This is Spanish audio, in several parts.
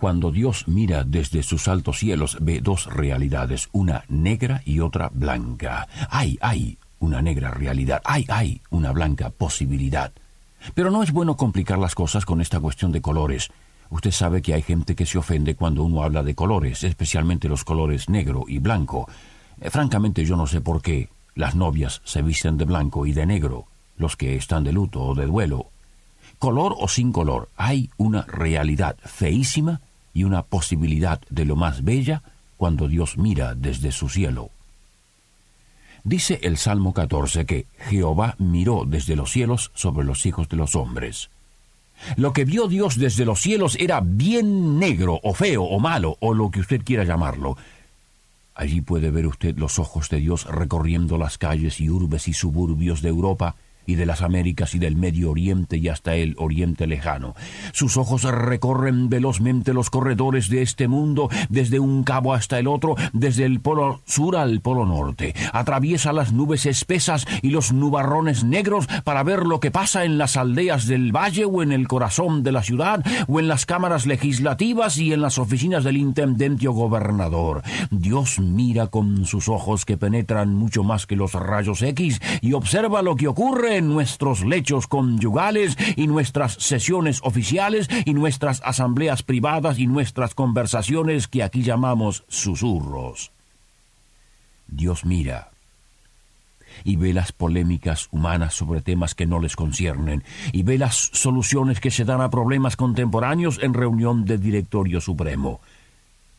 Cuando Dios mira desde sus altos cielos, ve dos realidades, una negra y otra blanca. Hay, hay una negra realidad, hay, hay una blanca posibilidad. Pero no es bueno complicar las cosas con esta cuestión de colores. Usted sabe que hay gente que se ofende cuando uno habla de colores, especialmente los colores negro y blanco. Eh, francamente yo no sé por qué las novias se visten de blanco y de negro, los que están de luto o de duelo. Color o sin color, hay una realidad feísima y una posibilidad de lo más bella cuando Dios mira desde su cielo. Dice el Salmo 14 que Jehová miró desde los cielos sobre los hijos de los hombres. Lo que vio Dios desde los cielos era bien negro o feo o malo o lo que usted quiera llamarlo. Allí puede ver usted los ojos de Dios recorriendo las calles y urbes y suburbios de Europa, y de las Américas y del Medio Oriente y hasta el Oriente lejano. Sus ojos recorren velozmente los corredores de este mundo, desde un cabo hasta el otro, desde el polo sur al polo norte. Atraviesa las nubes espesas y los nubarrones negros para ver lo que pasa en las aldeas del valle o en el corazón de la ciudad o en las cámaras legislativas y en las oficinas del intendente o gobernador. Dios mira con sus ojos que penetran mucho más que los rayos X y observa lo que ocurre en nuestros lechos conyugales y nuestras sesiones oficiales y nuestras asambleas privadas y nuestras conversaciones que aquí llamamos susurros. Dios mira y ve las polémicas humanas sobre temas que no les conciernen, y ve las soluciones que se dan a problemas contemporáneos en reunión de directorio supremo.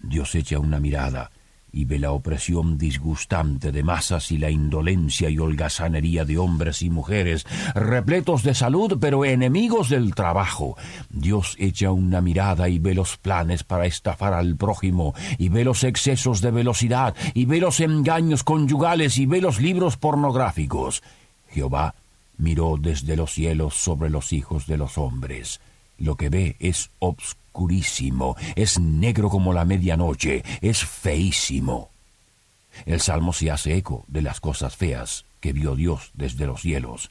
Dios echa una mirada y ve la opresión disgustante de masas y la indolencia y holgazanería de hombres y mujeres, repletos de salud pero enemigos del trabajo. Dios echa una mirada y ve los planes para estafar al prójimo, y ve los excesos de velocidad, y ve los engaños conyugales, y ve los libros pornográficos. Jehová miró desde los cielos sobre los hijos de los hombres. Lo que ve es obscuro es negro como la medianoche, es feísimo. El Salmo se hace eco de las cosas feas que vio Dios desde los cielos.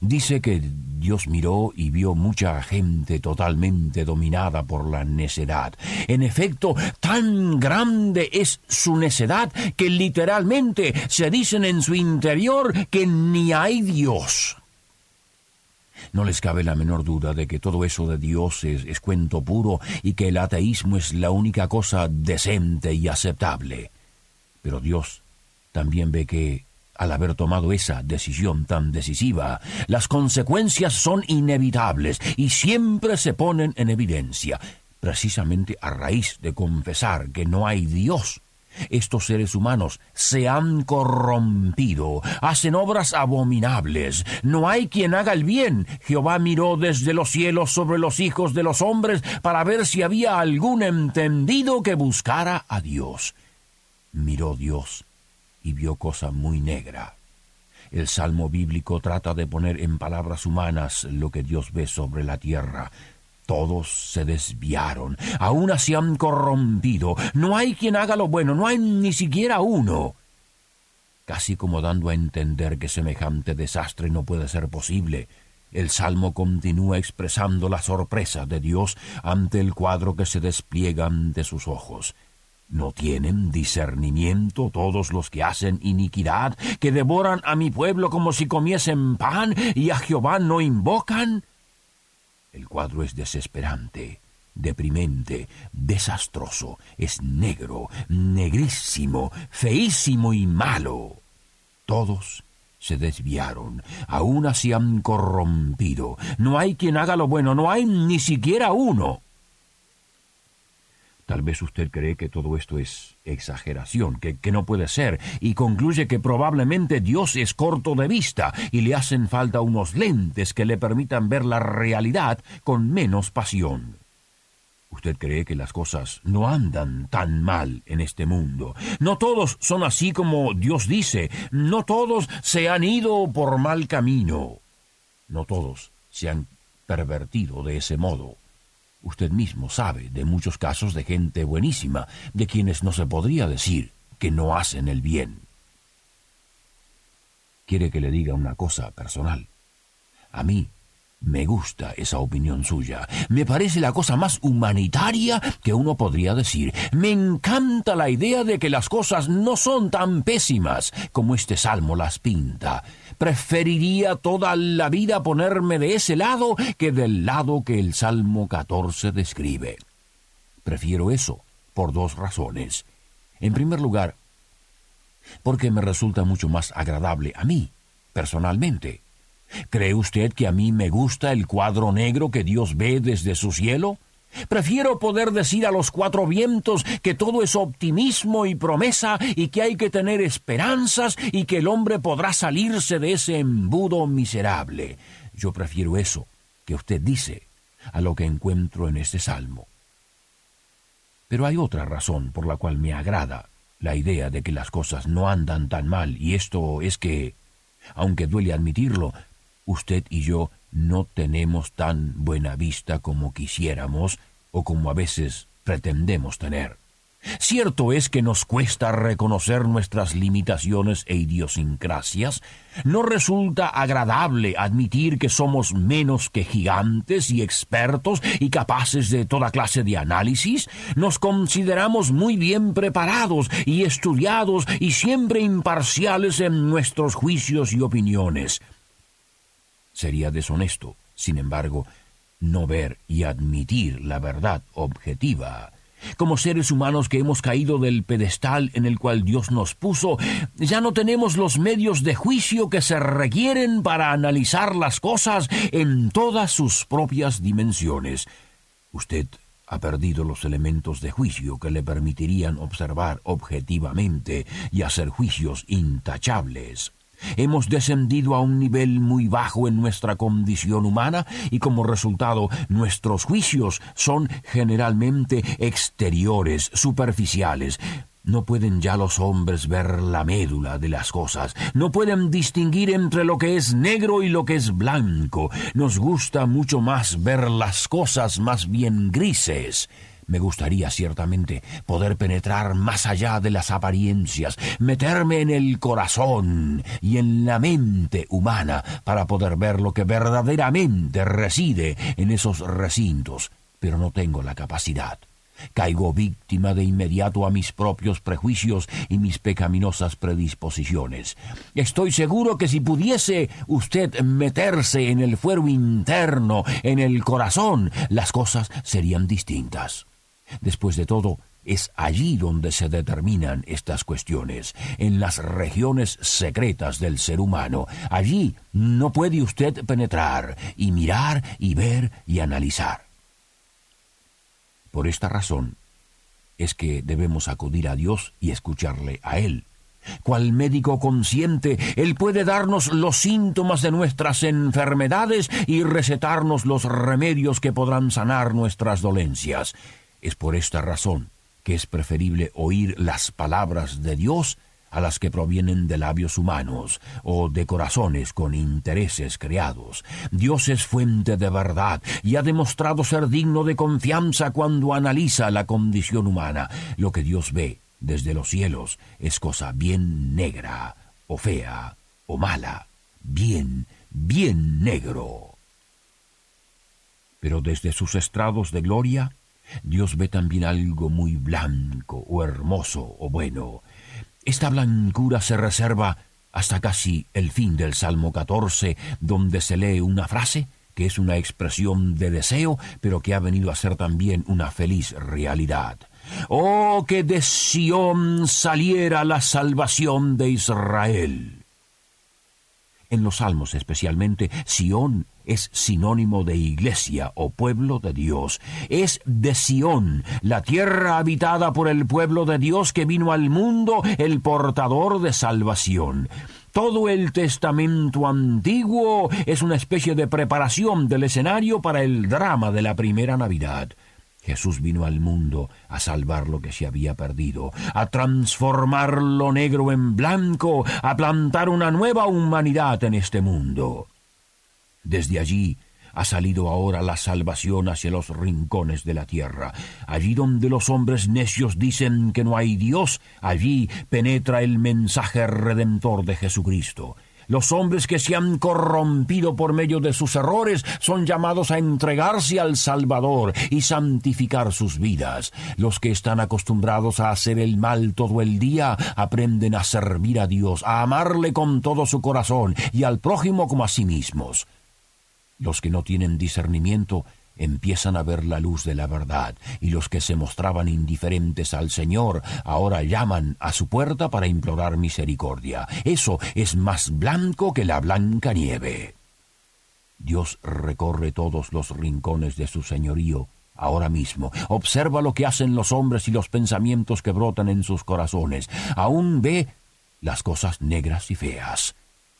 Dice que Dios miró y vio mucha gente totalmente dominada por la necedad. En efecto, tan grande es su necedad que literalmente se dicen en su interior que ni hay Dios. No les cabe la menor duda de que todo eso de Dios es, cuento puro y que el ateísmo es la única cosa decente y aceptable. Pero Dios también ve que, al haber tomado esa decisión tan decisiva, las consecuencias son inevitables y siempre se ponen en evidencia, precisamente a raíz de confesar que no hay Dios estos seres humanos se han corrompido, hacen obras abominables. No hay quien haga el bien. Jehová miró desde los cielos sobre los hijos de los hombres para ver si había algún entendido que buscara a Dios. Miró Dios y vio cosa muy negra. El salmo bíblico trata de poner en palabras humanas lo que Dios ve sobre la tierra. Todos se desviaron, aún se han corrompido. No hay quien haga lo bueno, no hay ni siquiera uno. Casi como dando a entender que semejante desastre no puede ser posible, el Salmo continúa expresando la sorpresa de Dios ante el cuadro que se despliega ante sus ojos. ¿No tienen discernimiento todos los que hacen iniquidad, que devoran a mi pueblo como si comiesen pan y a Jehová no invocan? El cuadro es desesperante, deprimente, desastroso, es negro, negrísimo, feísimo y malo. Todos se desviaron, aún así han corrompido. No hay quien haga lo bueno, no hay ni siquiera uno. Tal vez usted cree que todo esto es exageración, que, que, no puede ser, y concluye que probablemente Dios es corto de vista y le hacen falta unos lentes que le permitan ver la realidad con menos pasión. Usted cree que las cosas no andan tan mal en este mundo. No todos son así como Dios dice. No todos se han ido por mal camino. No todos se han pervertido de ese modo. Usted mismo sabe de muchos casos de gente buenísima, de quienes no se podría decir que no hacen el bien. Quiere que le diga una cosa personal. A mí me gusta esa opinión suya. Me parece la cosa más humanitaria que uno podría decir. Me encanta la idea de que las cosas no son tan pésimas como este salmo las pinta. Preferiría toda la vida ponerme de ese lado que del lado que el Salmo 14 describe. Prefiero eso por dos razones. En primer lugar, porque me resulta mucho más agradable a mí, personalmente. ¿Cree usted que a mí me gusta el cuadro negro que Dios ve desde su cielo? Prefiero poder decir a los cuatro vientos que todo es optimismo y promesa y que hay que tener esperanzas y que el hombre podrá salirse de ese embudo miserable. Yo prefiero eso que usted dice a lo que encuentro en este salmo. Pero hay otra razón por la cual me agrada la idea de que las cosas no andan tan mal y esto es que, aunque duele admitirlo, usted y yo no tenemos tan buena vista como quisiéramos o como a veces pretendemos tener. Cierto es que nos cuesta reconocer nuestras limitaciones e idiosincrasias. No resulta agradable admitir que somos menos que gigantes y expertos y capaces de toda clase de análisis. Nos consideramos muy bien preparados y estudiados y siempre imparciales en nuestros juicios y opiniones. Sería deshonesto, sin embargo, no ver y admitir la verdad objetiva. Como seres humanos que hemos caído del pedestal en el cual Dios nos puso, ya no tenemos los medios de juicio que se requieren para analizar las cosas en todas sus propias dimensiones. Usted ha perdido los elementos de juicio que le permitirían observar objetivamente y hacer juicios intachables. Hemos descendido a un nivel muy bajo en nuestra condición humana y como resultado nuestros juicios son generalmente exteriores, superficiales. No pueden ya los hombres ver la médula de las cosas, no pueden distinguir entre lo que es negro y lo que es blanco. Nos gusta mucho más ver las cosas más bien grises. Me gustaría ciertamente poder penetrar más allá de las apariencias, meterme en el corazón y en la mente humana para poder ver lo que verdaderamente reside en esos recintos, pero no tengo la capacidad. Caigo víctima de inmediato a mis propios prejuicios y mis pecaminosas predisposiciones. Estoy seguro que si pudiese usted meterse en el fuero interno, en el corazón, las cosas serían distintas. Después de todo, es allí donde se determinan estas cuestiones, en las regiones secretas del ser humano. Allí no puede usted penetrar y mirar y ver y analizar. Por esta razón es que debemos acudir a Dios y escucharle a Él. Cual médico consciente, Él puede darnos los síntomas de nuestras enfermedades y recetarnos los remedios que podrán sanar nuestras dolencias. Es por esta razón que es preferible oír las palabras de Dios a las que provienen de labios humanos o de corazones con intereses creados. Dios es fuente de verdad y ha demostrado ser digno de confianza cuando analiza la condición humana. Lo que Dios ve desde los cielos es cosa bien negra, o fea, o mala, bien, bien negro. Pero desde sus estrados de gloria, Dios ve también algo muy blanco o hermoso o bueno. Esta blancura se reserva hasta casi el fin del Salmo 14, donde se lee una frase que es una expresión de deseo, pero que ha venido a ser también una feliz realidad. Oh, que de Sión saliera la salvación de Israel. En los salmos especialmente, Sión es sinónimo de iglesia o pueblo de Dios. Es de Sión, la tierra habitada por el pueblo de Dios que vino al mundo, el portador de salvación. Todo el Testamento antiguo es una especie de preparación del escenario para el drama de la primera Navidad. Jesús vino al mundo a salvar lo que se había perdido, a transformar lo negro en blanco, a plantar una nueva humanidad en este mundo. Desde allí ha salido ahora la salvación hacia los rincones de la tierra. Allí donde los hombres necios dicen que no hay Dios, allí penetra el mensaje redentor de Jesucristo. Los hombres que se han corrompido por medio de sus errores son llamados a entregarse al Salvador y santificar sus vidas. Los que están acostumbrados a hacer el mal todo el día aprenden a servir a Dios, a amarle con todo su corazón y al prójimo como a sí mismos. Los que no tienen discernimiento empiezan a ver la luz de la verdad, y los que se mostraban indiferentes al Señor ahora llaman a su puerta para implorar misericordia. Eso es más blanco que la blanca nieve. Dios recorre todos los rincones de su señorío ahora mismo. Observa lo que hacen los hombres y los pensamientos que brotan en sus corazones. Aún ve las cosas negras y feas.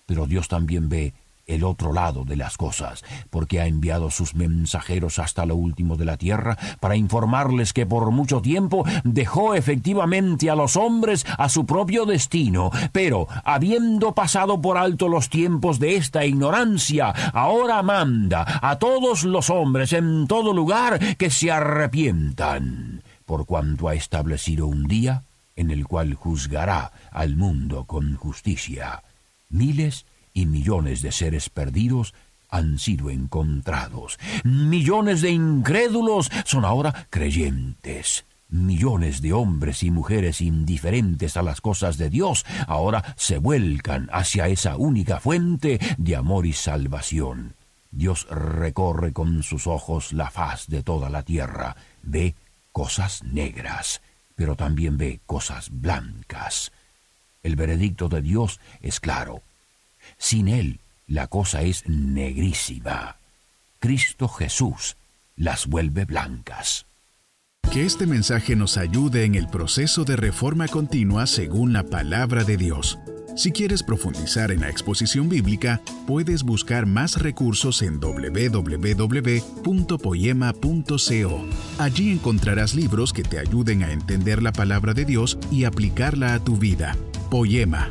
Pero Dios también ve el otro lado de las cosas, porque ha enviado sus mensajeros hasta lo último de la tierra para informarles que por mucho tiempo dejó efectivamente a los hombres a su propio destino, pero habiendo pasado por alto los tiempos de esta ignorancia, ahora manda a todos los hombres en todo lugar que se arrepientan, por cuanto ha establecido un día en el cual juzgará al mundo con justicia. Miles y millones de seres perdidos han sido encontrados. Millones de incrédulos son ahora creyentes. Millones de hombres y mujeres indiferentes a las cosas de Dios ahora se vuelcan hacia esa única fuente de amor y salvación. Dios recorre con sus ojos la faz de toda la tierra, ve cosas negras, pero también ve cosas blancas. El veredicto de Dios es claro. Sin Él, la cosa es negrísima. Cristo Jesús las vuelve blancas. Que este mensaje nos ayude en el proceso de reforma continua según la palabra de Dios. Si quieres profundizar en la exposición bíblica, puedes buscar más recursos en www.poema.co. Allí encontrarás libros que te ayuden a entender la palabra de Dios y aplicarla a tu vida. Poema,